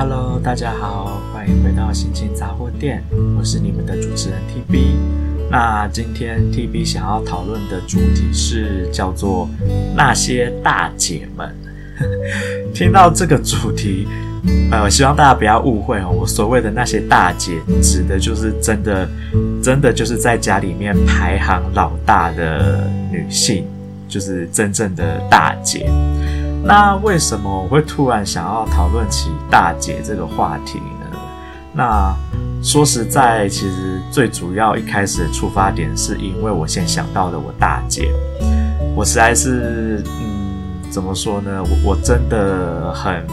Hello，大家好，欢迎回到心情杂货店，我是你们的主持人 TB。那今天 TB 想要讨论的主题是叫做那些大姐们。听到这个主题，呃，我希望大家不要误会哦，我所谓的那些大姐，指的就是真的，真的就是在家里面排行老大的女性，就是真正的大姐。那为什么我会突然想要讨论起大姐这个话题呢？那说实在，其实最主要一开始的出发点是因为我先想到了我大姐，我实在是，嗯，怎么说呢？我我真的很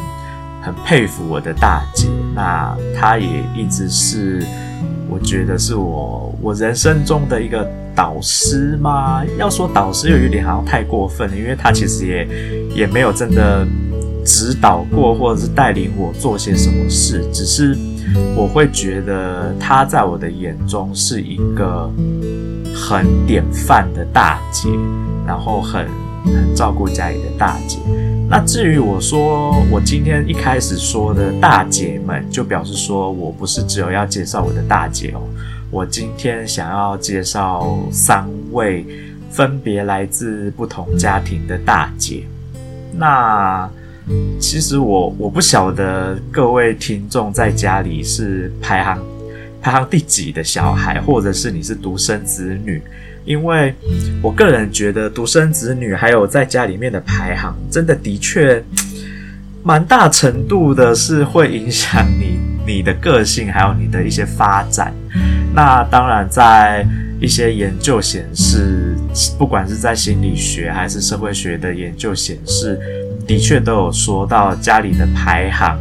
很佩服我的大姐，那她也一直是，我觉得是我我人生中的一个。导师吗？要说导师又有点好像太过分了，因为他其实也也没有真的指导过或者是带领我做些什么事，只是我会觉得他在我的眼中是一个很典范的大姐，然后很很照顾家里的大姐。那至于我说我今天一开始说的大姐们，就表示说我不是只有要介绍我的大姐哦。我今天想要介绍三位分别来自不同家庭的大姐。那其实我我不晓得各位听众在家里是排行排行第几的小孩，或者是你是独生子女，因为我个人觉得独生子女还有在家里面的排行，真的的确蛮大程度的是会影响你你的个性，还有你的一些发展。那当然，在一些研究显示，不管是在心理学还是社会学的研究显示，的确都有说到家里的排行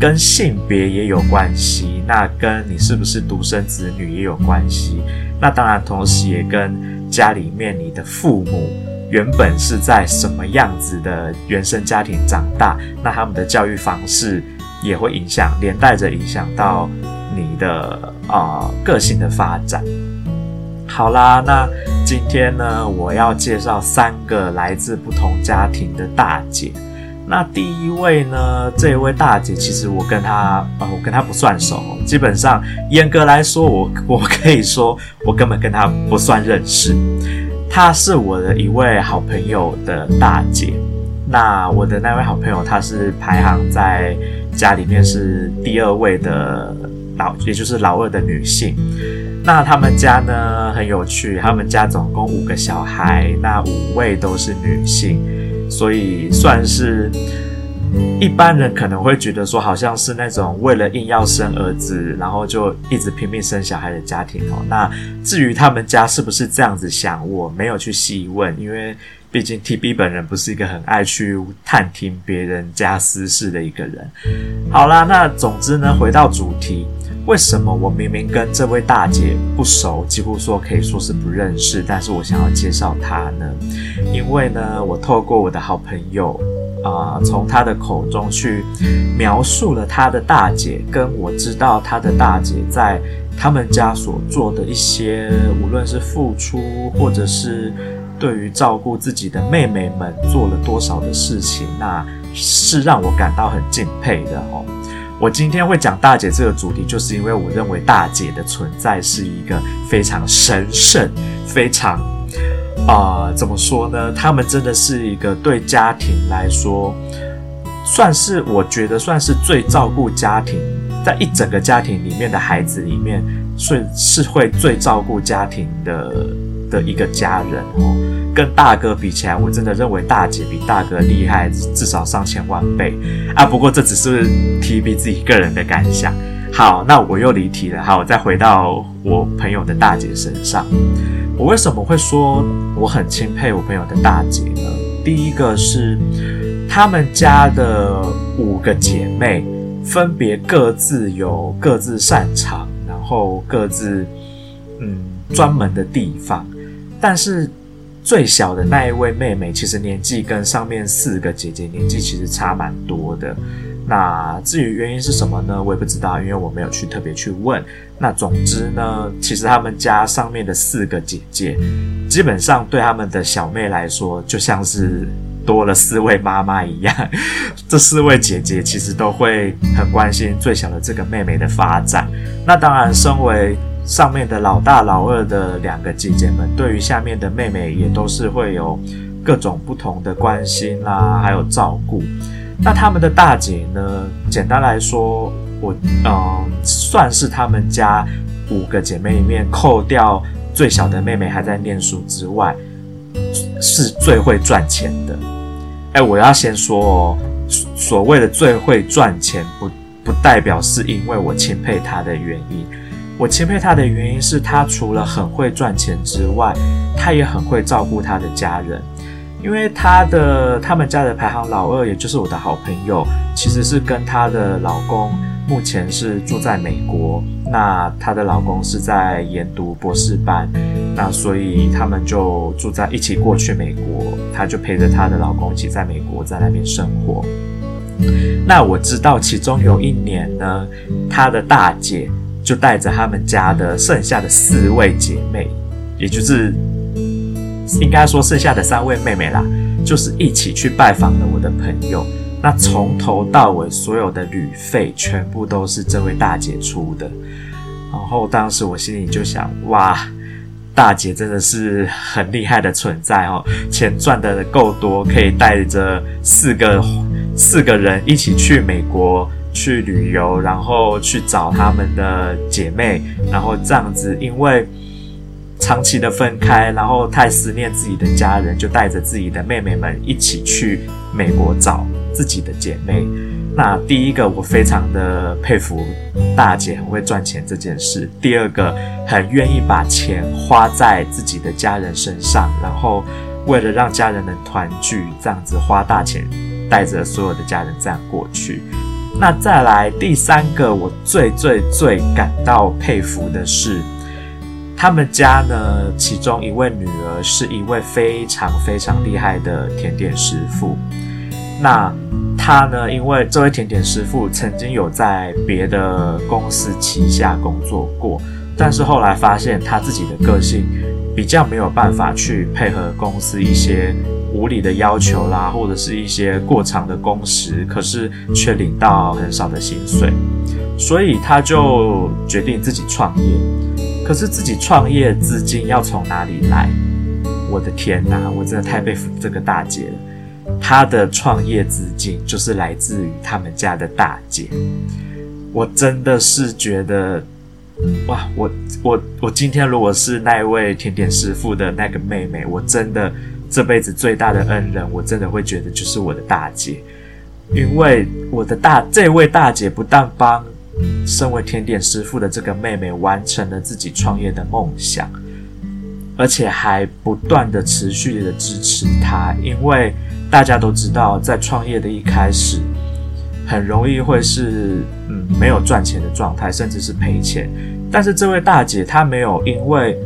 跟性别也有关系，那跟你是不是独生子女也有关系。那当然，同时也跟家里面你的父母原本是在什么样子的原生家庭长大，那他们的教育方式也会影响，连带着影响到。你的啊、呃、个性的发展，好啦，那今天呢，我要介绍三个来自不同家庭的大姐。那第一位呢，这一位大姐其实我跟她呃，我跟她不算熟，基本上严格来说，我 我可以说我根本跟她不算认识。她是我的一位好朋友的大姐。那我的那位好朋友，她是排行在家里面是第二位的。老，也就是老二的女性，那他们家呢很有趣，他们家总共五个小孩，那五位都是女性，所以算是一般人可能会觉得说，好像是那种为了硬要生儿子，然后就一直拼命生小孩的家庭哦。那至于他们家是不是这样子想，我没有去细问，因为毕竟 TB 本人不是一个很爱去探听别人家私事的一个人。好啦，那总之呢，回到主题。为什么我明明跟这位大姐不熟，几乎说可以说是不认识，但是我想要介绍她呢？因为呢，我透过我的好朋友啊，从她的口中去描述了她的大姐，跟我知道她的大姐在他们家所做的一些，无论是付出，或者是对于照顾自己的妹妹们做了多少的事情，那是让我感到很敬佩的哦。我今天会讲大姐这个主题，就是因为我认为大姐的存在是一个非常神圣、非常啊、怎么说呢？他们真的是一个对家庭来说，算是我觉得算是最照顾家庭，在一整个家庭里面的孩子里面，是是会最照顾家庭的的一个家人哦。跟大哥比起来，我真的认为大姐比大哥厉害至少上千万倍啊！不过这只是 TB 自己个人的感想。好，那我又离题了。好，我再回到我朋友的大姐身上。我为什么会说我很钦佩我朋友的大姐呢？第一个是他们家的五个姐妹，分别各自有各自擅长，然后各自嗯专门的地方，但是。最小的那一位妹妹，其实年纪跟上面四个姐姐年纪其实差蛮多的。那至于原因是什么呢？我也不知道，因为我没有去特别去问。那总之呢，其实他们家上面的四个姐姐，基本上对他们的小妹来说，就像是多了四位妈妈一样，这四位姐姐其实都会很关心最小的这个妹妹的发展。那当然，身为上面的老大、老二的两个姐姐们，对于下面的妹妹也都是会有各种不同的关心啦，还有照顾。那他们的大姐呢？简单来说，我嗯、算是他们家五个姐妹里面，扣掉最小的妹妹还在念书之外，是最会赚钱的。哎，我要先说哦，所谓的最会赚钱，不不代表是因为我钦佩她的原因。我钦佩他的原因是，他除了很会赚钱之外，他也很会照顾他的家人。因为他的他们家的排行老二，也就是我的好朋友，其实是跟她的老公目前是住在美国。那她的老公是在研读博士班，那所以他们就住在一起过去美国，她就陪着她的老公一起在美国在那边生活。那我知道其中有一年呢，她的大姐。就带着他们家的剩下的四位姐妹，也就是应该说剩下的三位妹妹啦，就是一起去拜访了我的朋友。那从头到尾所有的旅费全部都是这位大姐出的。然后当时我心里就想，哇，大姐真的是很厉害的存在哦，钱赚的够多，可以带着四个四个人一起去美国。去旅游，然后去找他们的姐妹，然后这样子，因为长期的分开，然后太思念自己的家人，就带着自己的妹妹们一起去美国找自己的姐妹。那第一个，我非常的佩服大姐很会赚钱这件事；第二个，很愿意把钱花在自己的家人身上，然后为了让家人能团聚，这样子花大钱，带着所有的家人这样过去。那再来第三个，我最最最感到佩服的是，他们家呢，其中一位女儿是一位非常非常厉害的甜点师傅。那她呢，因为这位甜点师傅曾经有在别的公司旗下工作过，但是后来发现他自己的个性比较没有办法去配合公司一些。无理的要求啦，或者是一些过长的工时，可是却领到很少的薪水，所以他就决定自己创业。可是自己创业资金要从哪里来？我的天哪，我真的太佩服这个大姐了。她的创业资金就是来自于他们家的大姐。我真的是觉得，哇，我我我今天如果是那位甜点师傅的那个妹妹，我真的。这辈子最大的恩人，我真的会觉得就是我的大姐，因为我的大这位大姐不但帮身为甜点师傅的这个妹妹完成了自己创业的梦想，而且还不断的持续的支持她。因为大家都知道，在创业的一开始，很容易会是嗯没有赚钱的状态，甚至是赔钱。但是这位大姐她没有因为。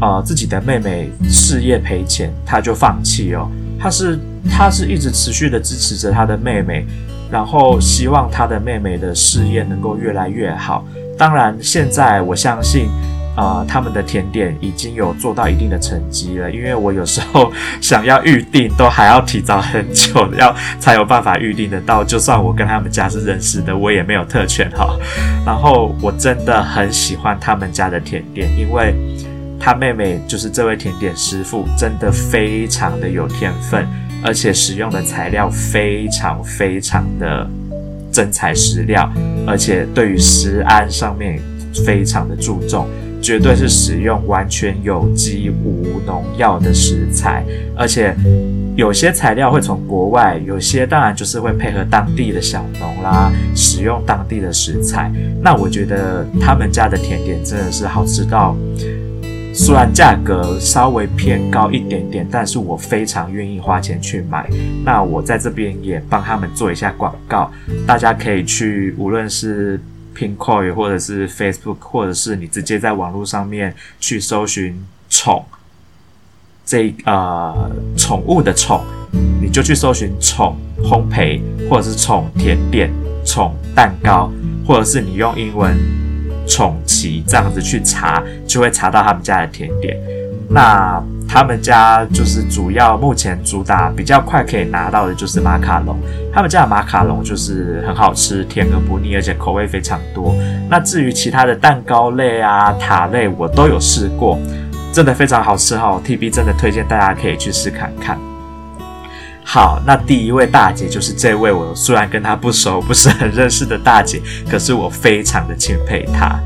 呃，自己的妹妹事业赔钱，他就放弃哦。他是他是一直持续的支持着他的妹妹，然后希望他的妹妹的事业能够越来越好。当然，现在我相信，啊、呃，他们的甜点已经有做到一定的成绩了。因为我有时候 想要预定，都还要提早很久，要才有办法预定得到。就算我跟他们家是认识的，我也没有特权哈。然后我真的很喜欢他们家的甜点，因为。他妹妹就是这位甜点师傅，真的非常的有天分，而且使用的材料非常非常的真材实料，而且对于食安上面非常的注重，绝对是使用完全有机无农药的食材，而且有些材料会从国外，有些当然就是会配合当地的小农啦，使用当地的食材。那我觉得他们家的甜点真的是好吃到。虽然价格稍微偏高一点点，但是我非常愿意花钱去买。那我在这边也帮他们做一下广告，大家可以去，无论是 Pinkoi 或者是 Facebook，或者是你直接在网络上面去搜寻“宠”这呃宠物的“宠”，你就去搜寻“宠烘焙”或者是“宠甜点”、“宠蛋糕”，或者是你用英文。宠奇这样子去查，就会查到他们家的甜点。那他们家就是主要目前主打比较快可以拿到的就是马卡龙，他们家的马卡龙就是很好吃，甜而不腻，而且口味非常多。那至于其他的蛋糕类啊、塔类，我都有试过，真的非常好吃哈。TB 真的推荐大家可以去试看看。好，那第一位大姐就是这位，我虽然跟她不熟，不是很认识的大姐，可是我非常的钦佩她。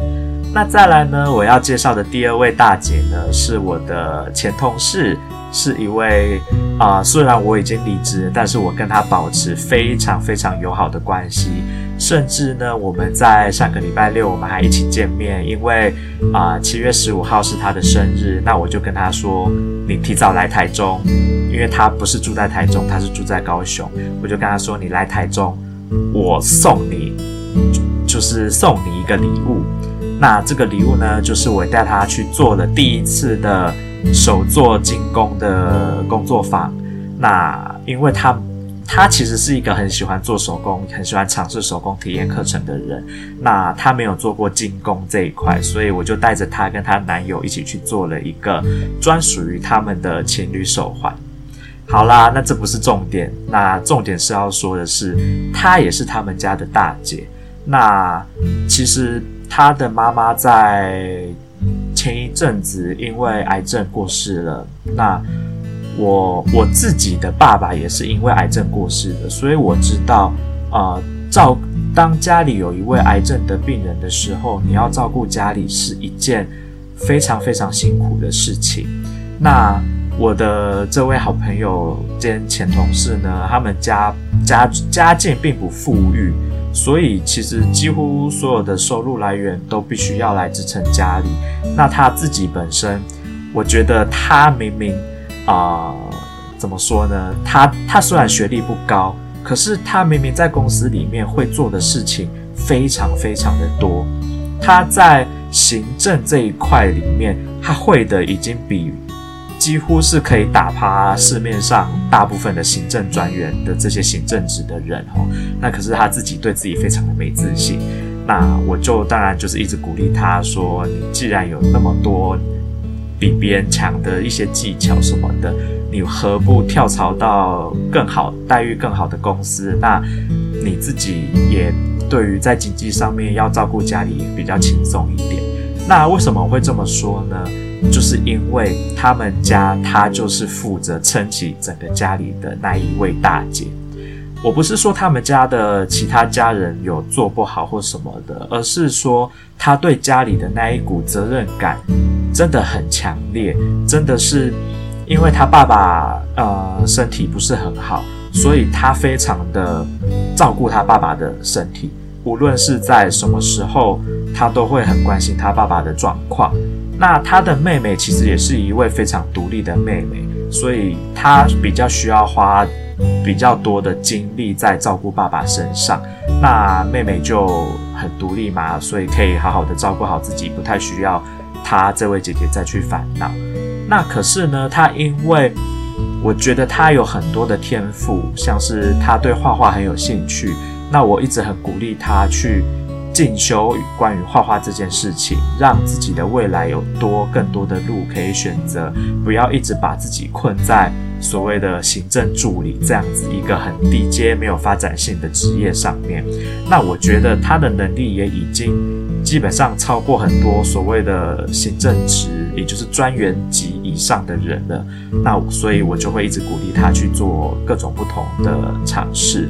那再来呢，我要介绍的第二位大姐呢，是我的前同事，是一位啊、虽然我已经离职，但是我跟她保持非常非常友好的关系。甚至呢，我们在上个礼拜六，我们还一起见面，因为啊，七月十五号是他的生日，那我就跟他说，你提早来台中，因为他不是住在台中，他是住在高雄，我就跟他说，你来台中，我送你，就是送你一个礼物。那这个礼物呢，就是我带他去做了第一次的手作精工的工作坊。那因为他。他其实是一个很喜欢做手工、很喜欢尝试手工体验课程的人。那他没有做过精工这一块，所以我就带着他跟他男友一起去做了一个专属于他们的情侣手环。好啦，那这不是重点，那重点是要说的是，她也是他们家的大姐。那其实他的妈妈在前一阵子因为癌症过世了。那我我自己的爸爸也是因为癌症过世的，所以我知道，呃，照当家里有一位癌症的病人的时候，你要照顾家里是一件非常非常辛苦的事情。那我的这位好朋友兼前同事呢，他们家家家境并不富裕，所以其实几乎所有的收入来源都必须要来支撑家里。那他自己本身，我觉得他明明。啊、怎么说呢？他他虽然学历不高，可是他明明在公司里面会做的事情非常非常的多。他在行政这一块里面，他会的已经比几乎是可以打趴市面上大部分的行政专员的这些行政职的人哦。那可是他自己对自己非常的没自信。那我就当然就是一直鼓励他说：“你既然有那么多。”比别人强的一些技巧什么的，你何不跳槽到更好待遇更好的公司？那你自己也对于在经济上面要照顾家里比较轻松一点。那为什么会这么说呢？就是因为他们家他就是负责撑起整个家里的那一位大姐。我不是说他们家的其他家人有做不好或什么的，而是说他对家里的那一股责任感。真的很强烈，真的是因为他爸爸呃身体不是很好，所以他非常的照顾他爸爸的身体，无论是在什么时候，他都会很关心他爸爸的状况。那他的妹妹其实也是一位非常独立的妹妹，所以他比较需要花比较多的精力在照顾爸爸身上。那妹妹就很独立嘛，所以可以好好的照顾好自己，不太需要。她这位姐姐再去烦恼，那可是呢，她因为我觉得她有很多的天赋，像是她对画画很有兴趣，那我一直很鼓励她去进修关于画画这件事情，让自己的未来有多更多的路可以选择，不要一直把自己困在所谓的行政助理这样子一个很低阶、没有发展性的职业上面。那我觉得他的能力也已经基本上超过很多所谓的行政职，也就是专员级以上的人了。那所以，我就会一直鼓励他去做各种不同的尝试。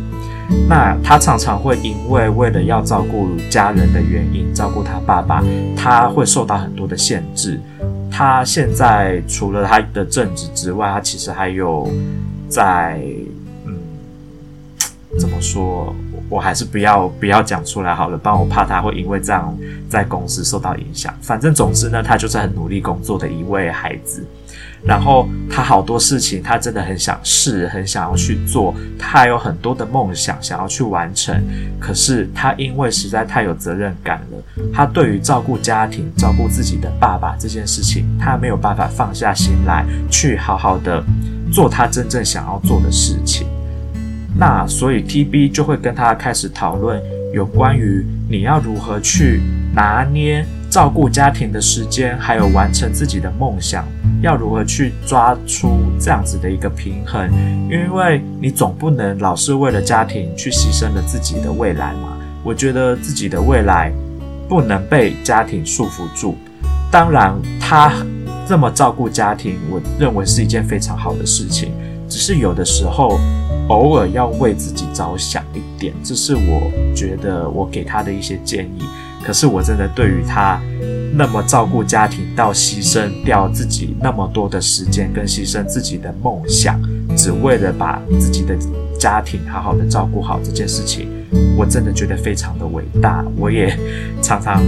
那他常常会因为为了要照顾家人的原因，照顾他爸爸，他会受到很多的限制。他现在除了他的正职之外，他其实还有在嗯，怎么说？我还是不要不要讲出来好了，不然我怕他会因为这样在公司受到影响。反正总之呢，他就是很努力工作的一位孩子。然后他好多事情，他真的很想试，很想要去做。他有很多的梦想想要去完成。可是他因为实在太有责任感了，他对于照顾家庭、照顾自己的爸爸这件事情，他没有办法放下心来，去好好的做他真正想要做的事情。那所以 TB 就会跟他开始讨论有关于你要如何去拿捏照顾家庭的时间，还有完成自己的梦想要如何去抓出这样子的一个平衡？因为你总不能老是为了家庭去牺牲了自己的未来嘛。我觉得自己的未来不能被家庭束缚住。当然，他这么照顾家庭，我认为是一件非常好的事情。只是有的时候，偶尔要为自己着想一点，这是我觉得我给他的一些建议。可是我真的对于他那么照顾家庭到牺牲掉自己那么多的时间，跟牺牲自己的梦想，只为了把自己的家庭好好的照顾好这件事情，我真的觉得非常的伟大。我也常常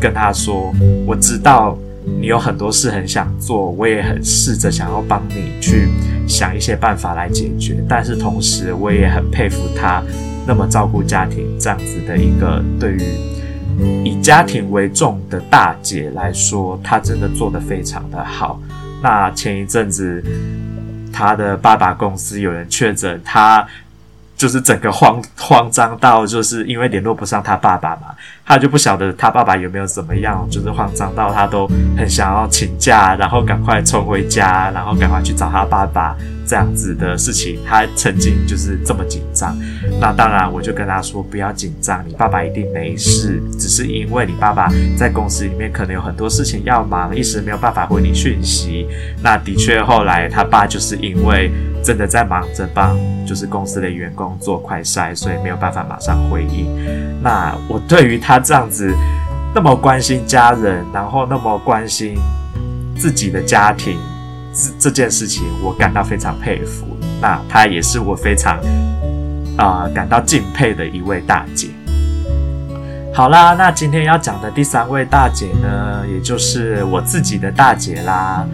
跟他说，我知道你有很多事很想做，我也很试着想要帮你去。想一些办法来解决，但是同时我也很佩服他那么照顾家庭这样子的一个对于以家庭为重的大姐来说，她真的做得非常的好。那前一阵子她的爸爸公司有人确诊，她就是整个慌慌张到，就是因为联络不上她爸爸嘛。她就不晓得她爸爸有没有怎么样，就是慌张到她都很想要请假，然后赶快冲回家，然后赶快去找她爸爸这样子的事情。他曾经就是这么紧张。那当然，我就跟他说不要紧张，你爸爸一定没事，只是因为你爸爸在公司里面可能有很多事情要忙，一时没有办法回你讯息。那的确，后来他爸就是因为真的在忙着帮就是公司的员工做快筛，所以没有办法马上回应。那我对于他。这样子那么关心家人，然后那么关心自己的家庭，这这件事情我感到非常佩服。那她也是我非常啊、感到敬佩的一位大姐。好啦，那今天要讲的第三位大姐呢，也就是我自己的大姐啦。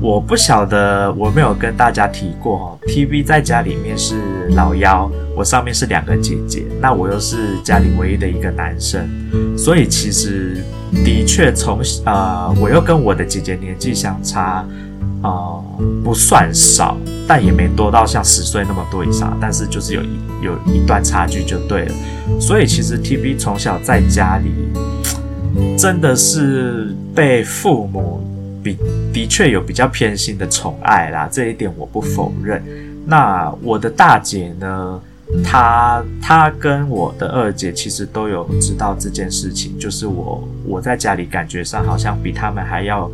我不晓得，我没有跟大家提过，TV 在家里面是老幺，我上面是两个姐姐，那我又是家里唯一的一个男生，所以其实的确从呃，我又跟我的姐姐年纪相差、呃、不算少，但也没多到像十岁那么多以上，但是就是有一有一段差距就对了，所以其实 TV 从小在家里真的是被父母。比的确有比较偏心的宠爱啦，这一点我不否认。那我的大姐呢？她她跟我的二姐其实都有知道这件事情，就是我我在家里感觉上好像比他们还要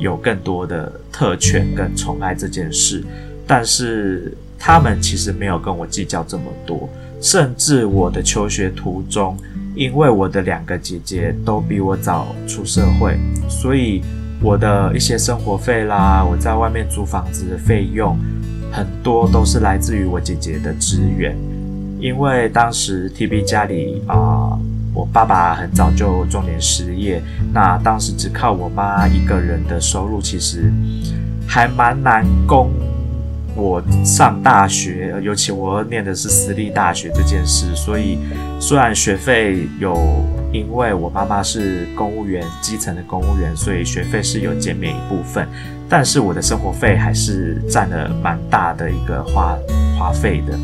有更多的特权跟宠爱这件事，但是他们其实没有跟我计较这么多，甚至我的求学途中，因为我的两个姐姐都比我早出社会，所以。我的一些生活费啦，我在外面租房子的费用，很多都是来自于我姐姐的支援。因为当时 TB 家里啊、我爸爸很早就中年失业，那当时只靠我妈一个人的收入，其实还蛮难供我上大学，尤其我念的是私立大学这件事。所以虽然学费有。因为我妈妈是公务员，基层的公务员，所以学费是有减免一部分，但是我的生活费还是占了蛮大的一个花花费的。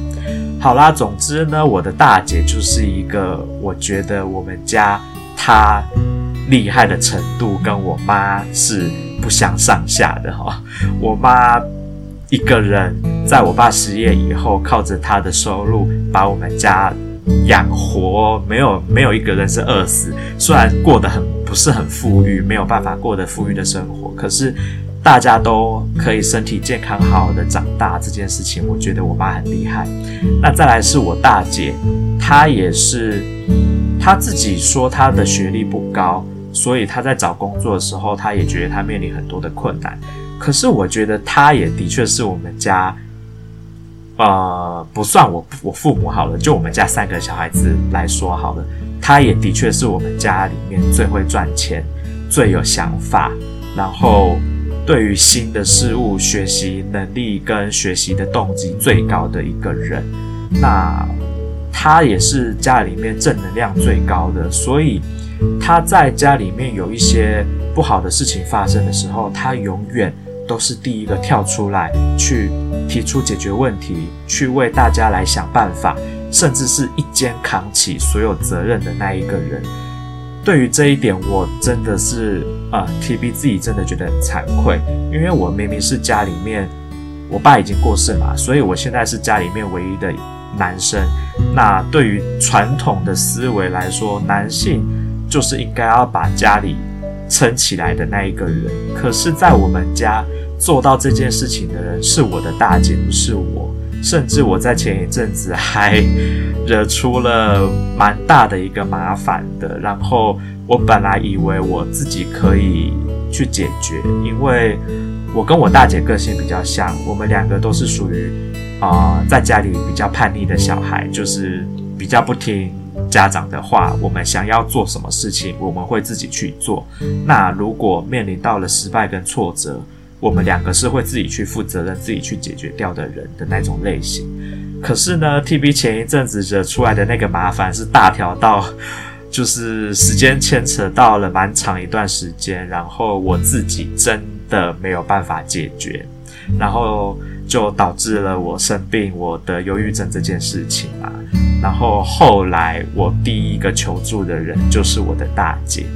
好啦，总之呢，我的大姐就是一个，我觉得我们家她厉害的程度跟我妈是不相上下的哈。我妈一个人在我爸失业以后，靠着他的收入把我们家。养活没有没有一个人是饿死，虽然过得很不是很富裕，没有办法过得富裕的生活，可是大家都可以身体健康好好的长大，这件事情我觉得我妈很厉害。那再来是我大姐，她也是，她自己说她的学历不高，所以她在找工作的时候，她也觉得她面临很多的困难。可是我觉得他也的确是我们家。呃，不算我我父母好了，就我们家三个小孩子来说好了，他也的确是我们家里面最会赚钱、最有想法，然后对于新的事物学习能力跟学习的动机最高的一个人。那他也是家里面正能量最高的，所以他在家里面有一些不好的事情发生的时候，他永远。都是第一个跳出来去提出解决问题，去为大家来想办法，甚至是一肩扛起所有责任的那一个人。对于这一点，我真的是啊、呃、，TB 自己真的觉得很惭愧，因为我明明是家里面，我爸已经过世嘛，所以我现在是家里面唯一的男生。那对于传统的思维来说，男性就是应该要把家里撑起来的那一个人。可是，在我们家做到这件事情的人是我的大姐，不是我。甚至我在前一阵子还惹出了蛮大的一个麻烦的，然后我本来以为我自己可以去解决，因为我跟我大姐个性比较像，我们两个都是属于啊、在家里比较叛逆的小孩，就是比较不听家长的话，我们想要做什么事情，我们会自己去做。那如果面临到了失败跟挫折，我们两个是会自己去负责任、自己去解决掉的人的那种类型。可是呢，TB 前一阵子惹出来的那个麻烦是大条到，就是时间牵扯到了蛮长一段时间，然后我自己真的没有办法解决，然后就导致了我生病，我得忧郁症这件事情嘛。然后后来我第一个求助的人就是我的大姐。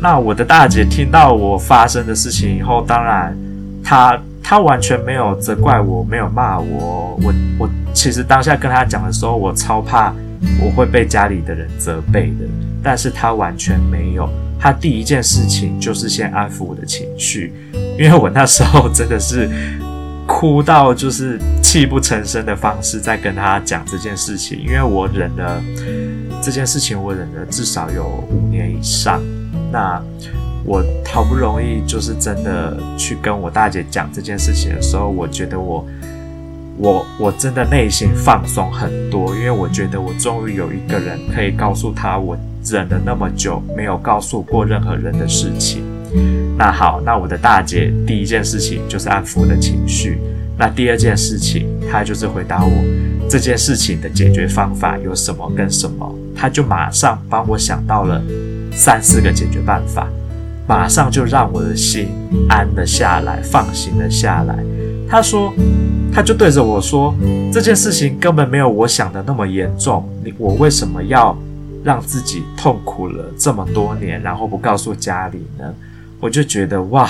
那我的大姐听到我发生的事情以后，当然，她她完全没有责怪我，没有骂我。我我其实当下跟她讲的时候，我超怕我会被家里的人责备的。但是她完全没有，她第一件事情就是先安抚我的情绪，因为我那时候真的是哭到就是泣不成声的方式在跟她讲这件事情，因为我忍了这件事情，我忍了至少有五年以上。那我好不容易就是真的去跟我大姐讲这件事情的时候，我觉得我我我真的内心放松很多，因为我觉得我终于有一个人可以告诉他我忍了那么久没有告诉过任何人的事情。那好，那我的大姐第一件事情就是安抚我的情绪，那第二件事情她就是回答我这件事情的解决方法有什么跟什么，她就马上帮我想到了。三四个解决办法，马上就让我的心安了下来，放心了下来。她说，她就对着我说，这件事情根本没有我想的那么严重。你我为什么要让自己痛苦了这么多年，然后不告诉家里呢？我就觉得哇，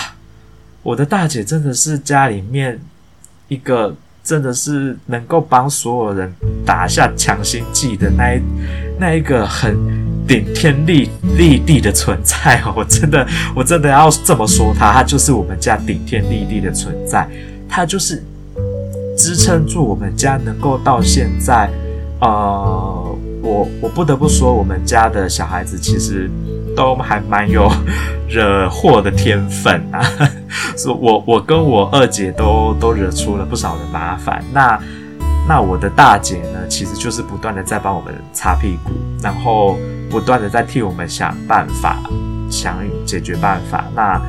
我的大姐真的是家里面一个真的是能够帮所有人打下强心剂的那一那一个很。顶天立立地的存在哦，我真的，我真的要这么说她，她就是我们家顶天立地的存在，她就是支撑住我们家能够到现在。呃，我我不得不说，我们家的小孩子其实都还蛮有惹祸的天分啊，所以我我跟我二姐都都惹出了不少的麻烦。那那我的大姐呢，其实就是不断的在帮我们擦屁股，然后。不断的在替我们想办法，想解决办法。那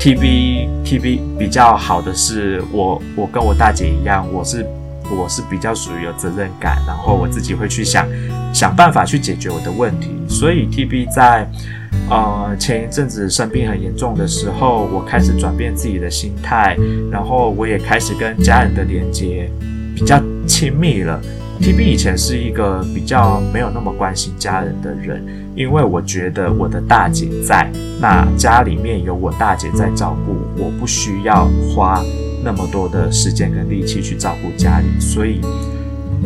TB TB 比较好的是我，我跟我大姐一样，我是我是比较属于有责任感，然后我自己会去想想办法去解决我的问题。所以 TB 在呃前一阵子生病很严重的时候，我开始转变自己的心态，然后我也开始跟家人的连接比较亲密了。TB 以前是一个比较没有那么关心家人的人，因为我觉得我的大姐在，那家里面有我大姐在照顾，我不需要花那么多的时间跟力气去照顾家里，所以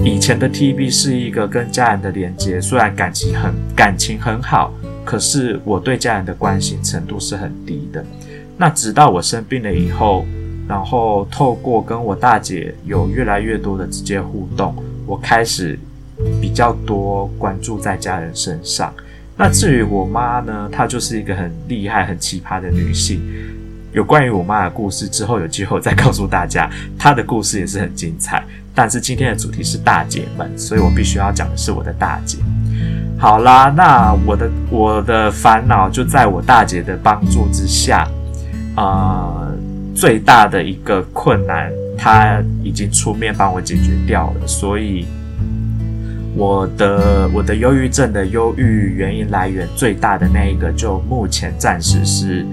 以前的 TB 是一个跟家人的连接，虽然感情很感情很好，可是我对家人的关心程度是很低的。那直到我生病了以后，然后透过跟我大姐有越来越多的直接互动。我开始比较多关注在家人身上。那至于我妈呢，她就是一个很厉害、很奇葩的女性。有关于我妈的故事，之后有机会再告诉大家。她的故事也是很精彩。但是今天的主题是大姐们，所以我必须要讲的是我的大姐。好啦，那我的我的烦恼就在我大姐的帮助之下，啊、呃，最大的一个困难。他已经出面帮我解决掉了，所以我的我的忧郁症的忧郁原因来源最大的那一个，就目前暂时是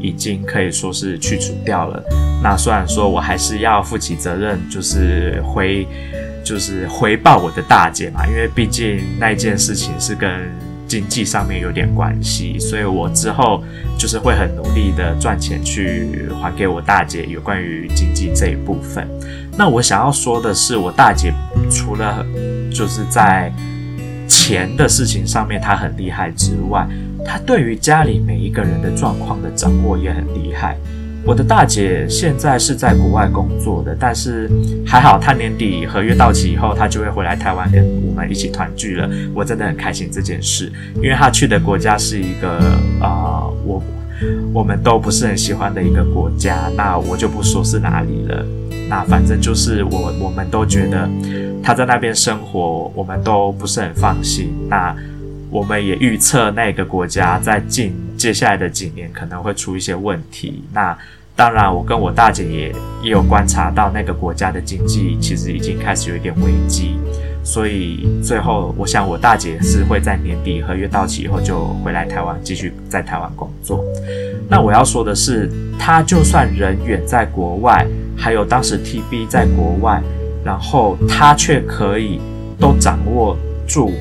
已经可以说是去除掉了。那虽然说我还是要负起责任，就是回就是回报我的大姐嘛，因为毕竟那件事情是跟经济上面有点关系，所以我之后就是会很努力的赚钱去还给我大姐有关于经济这一部分。那我想要说的是，我大姐除了就是在钱的事情上面她很厉害之外，他对于家里每一个人的状况的掌握也很厉害。我的大姐现在是在国外工作的，但是还好，她年底合约到期以后，她就会回来台湾跟我们一起团聚了。我真的很开心这件事，因为她去的国家是一个啊、我我们都不是很喜欢的一个国家。那我就不说是哪里了。那反正就是我我们都觉得她在那边生活，我们都不是很放心。那我们也预测那个国家在近接下来的几年可能会出一些问题。那当然，我跟我大姐也也有观察到那个国家的经济其实已经开始有一点危机，所以最后我想我大姐是会在年底合约到期以后就回来台湾继续在台湾工作。那我要说的是，她就算人远在国外，还有当时 TB 在国外，然后她却可以都掌握住。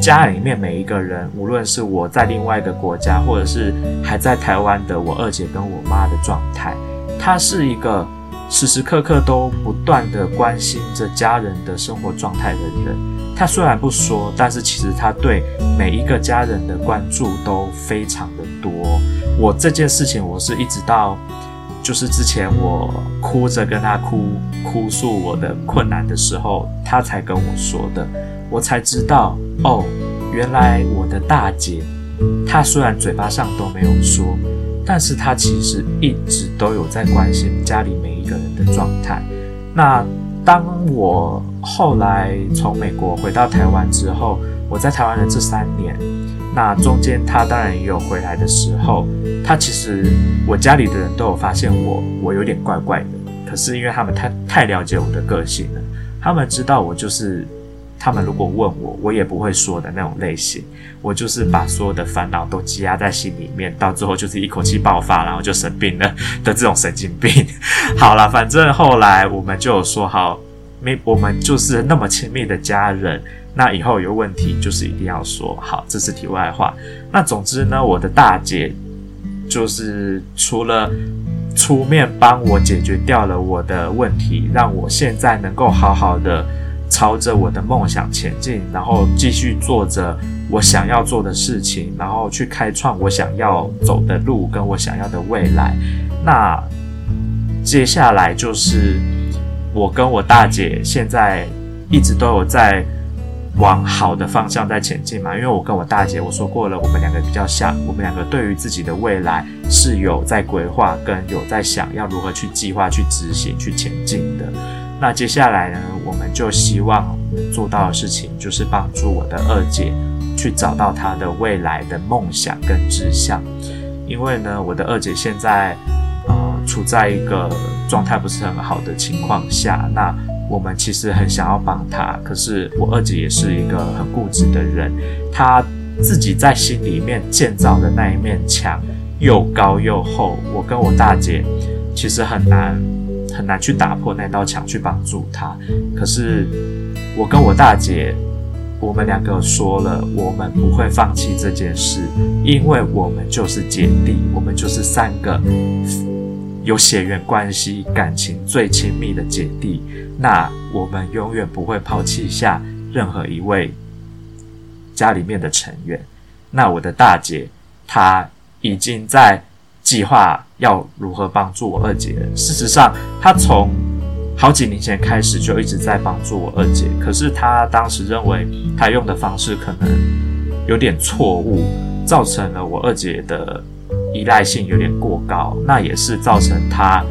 家里面每一个人，无论是我在另外一个国家，或者是还在台湾的我二姐跟我妈的状态，她是一个时时刻刻都不断的关心着家人的生活状态的人。她虽然不说，但是其实她对每一个家人的关注都非常的多。我这件事情，我是一直到就是之前我哭着跟她哭哭诉我的困难的时候，她才跟我说的。我才知道哦，原来我的大姐，她虽然嘴巴上都没有说，但是她其实一直都有在关心家里每一个人的状态。那当我后来从美国回到台湾之后，我在台湾的这三年，那中间她当然也有回来的时候，她其实我家里的人都有发现我，我有点怪怪的。可是因为他们太太了解我的个性了，他们知道我就是。他们如果问我，我也不会说的那种类型。我就是把所有的烦恼都积压在心里面，到最后就是一口气爆发，然后就生病了的这种神经病。好了，反正后来我们就有说好，没我们就是那么亲密的家人。那以后有问题就是一定要说好，这是题外话。那总之呢，我的大姐就是除了出面帮我解决掉了我的问题，让我现在能够好好的。朝着我的梦想前进，然后继续做着我想要做的事情，然后去开创我想要走的路跟我想要的未来。那接下来就是我跟我大姐现在一直都有在往好的方向在前进嘛，因为我跟我大姐我说过了，我们两个比较像，我们两个对于自己的未来是有在规划跟有在想要如何去计划、去执行、去前进的。那接下来呢，我们就希望做到的事情，就是帮助我的二姐去找到她的未来的梦想跟志向。因为呢，我的二姐现在呃处在一个状态不是很好的情况下，那我们其实很想要帮她，可是我二姐也是一个很固执的人，她自己在心里面建造的那一面墙又高又厚，我跟我大姐其实很难。很难去打破那道墙去帮助他，可是我跟我大姐，我们两个说了，我们不会放弃这件事，因为我们就是姐弟，我们就是三个有血缘关系、感情最亲密的姐弟，那我们永远不会抛弃下任何一位家里面的成员。那我的大姐，她已经在。计划要如何帮助我二姐？事实上，他从好几年前开始就一直在帮助我二姐。可是他当时认为他用的方式可能有点错误，造成了我二姐的依赖性有点过高。那也是造成他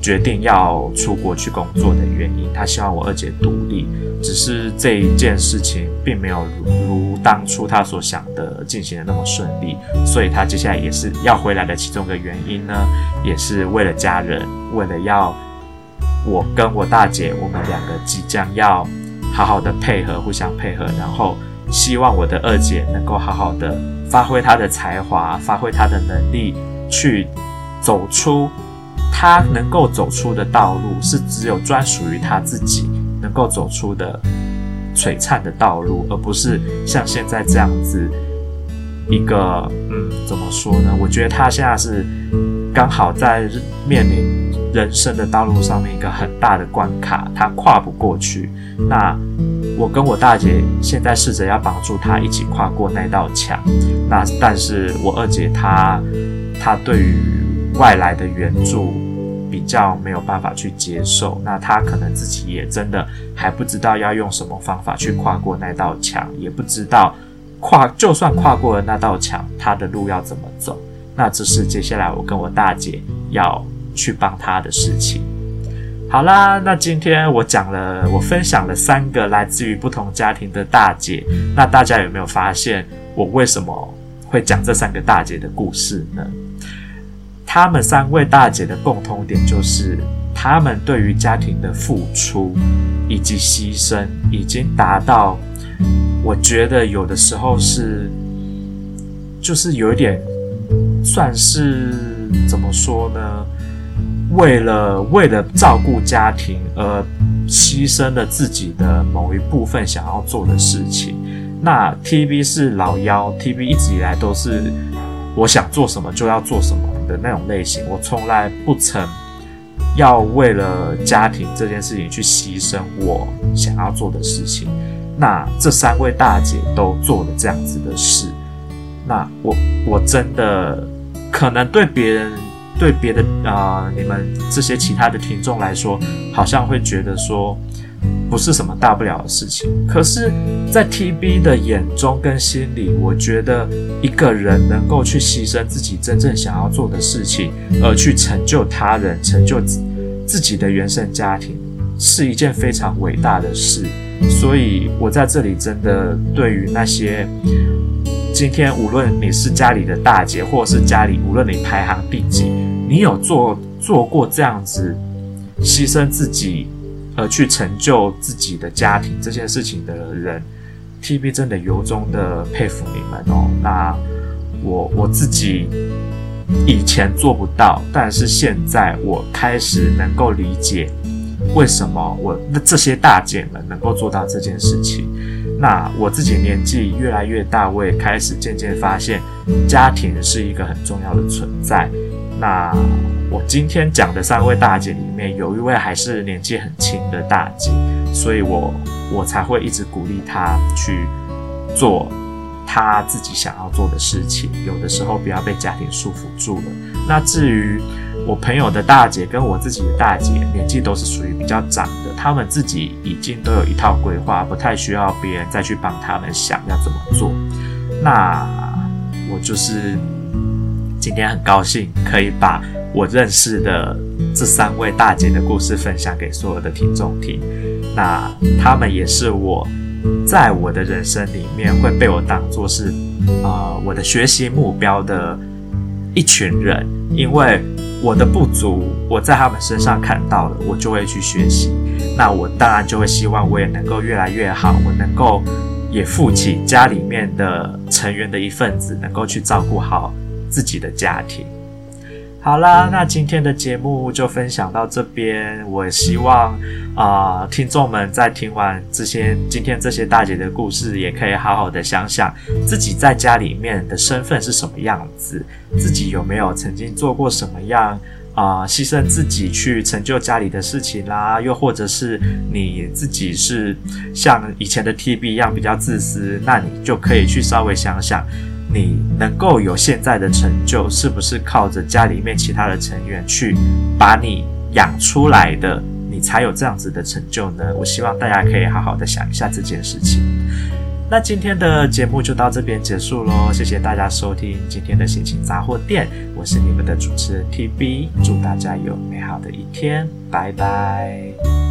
决定要出国去工作的原因。他希望我二姐独立。只是这一件事情并没有如，如当初他所想的进行的那么顺利，所以他接下来也是要回来的其中一个原因呢，也是为了家人，为了要我跟我大姐，我们两个即将要好好的配合，互相配合，然后希望我的二姐能够好好的发挥她的才华，发挥她的能力，去走出他能够走出的道路，是只有专属于他自己。能够走出的璀璨的道路，而不是像现在这样子，一个嗯，怎么说呢？我觉得他现在是刚好在面临人生的道路上面一个很大的关卡，他跨不过去。那我跟我大姐现在试着要帮助他一起跨过那道墙。那但是我二姐她她对于外来的援助比较没有办法去接受。那他可能自己也真的还不知道要用什么方法去跨过那道墙，也不知道。跨就算跨过了那道墙，他的路要怎么走？那这是接下来我跟我大姐要去帮他的事情。好啦，那今天我讲了，我分享了三个来自于不同家庭的大姐。那大家有没有发现我为什么会讲这三个大姐的故事呢？他们三位大姐的共通点就是，他们对于家庭的付出以及牺牲已经达到。我觉得有的时候是，就是有一点，算是怎么说呢？为了为了照顾家庭而牺牲了自己的某一部分想要做的事情。那 TV 是老幺，TV 一直以来都是我想做什么就要做什么的那种类型。我从来不曾要为了家庭这件事情去牺牲我想要做的事情。那这三位大姐都做了这样子的事，那我我真的可能对别人对别的啊、你们这些其他的听众来说，好像会觉得说不是什么大不了的事情。可是，在 TB 的眼中跟心里，我觉得一个人能够去牺牲自己真正想要做的事情，而去成就他人、成就自己的原生家庭，是一件非常伟大的事。所以，我在这里真的对于那些今天无论你是家里的大姐，或者是家里无论你排行第几，你有做做过这样子牺牲自己而去成就自己的家庭这件事情的人，TB 真的由衷的佩服你们哦。那我我自己以前做不到，但是现在我开始能够理解。为什么我那这些大姐们能够做到这件事情？那我自己年纪越来越大，我也开始渐渐发现，家庭是一个很重要的存在。那我今天讲的三位大姐里面，有一位还是年纪很轻的大姐，所以我我才会一直鼓励她去做她自己想要做的事情。有的时候不要被家庭束缚住了。那至于，我朋友的大姐跟我自己的大姐年纪都是属于比较长的，他们自己已经都有一套规划，不太需要别人再去帮他们想要怎么做。那我就是今天很高兴可以把我认识的这三位大姐的故事分享给所有的听众听。那他们也是我在我的人生里面会被我当做是啊、我的学习目标的一群人，因为。我的不足，我在他们身上看到了，我就会去学习。那我当然就会希望我也能够越来越好，我能够也负起家里面的成员的一份子，能够去照顾好自己的家庭。好啦，那今天的节目就分享到这边。我希望啊、听众们在听完这些今天这些大姐的故事，也可以好好的想想自己在家里面的身份是什么样子，自己有没有曾经做过什么样啊、牺牲自己去成就家里的事情啦，又或者是你自己是像以前的 TB 一样比较自私，那你就可以去稍微想想。你能够有现在的成就，是不是靠着家里面其他的成员去把你养出来的？你才有这样子的成就呢？我希望大家可以好好的想一下这件事情。那今天的节目就到这边结束喽，谢谢大家收听今天的心情杂货店，我是你们的主持人 TB，祝大家有美好的一天，拜拜。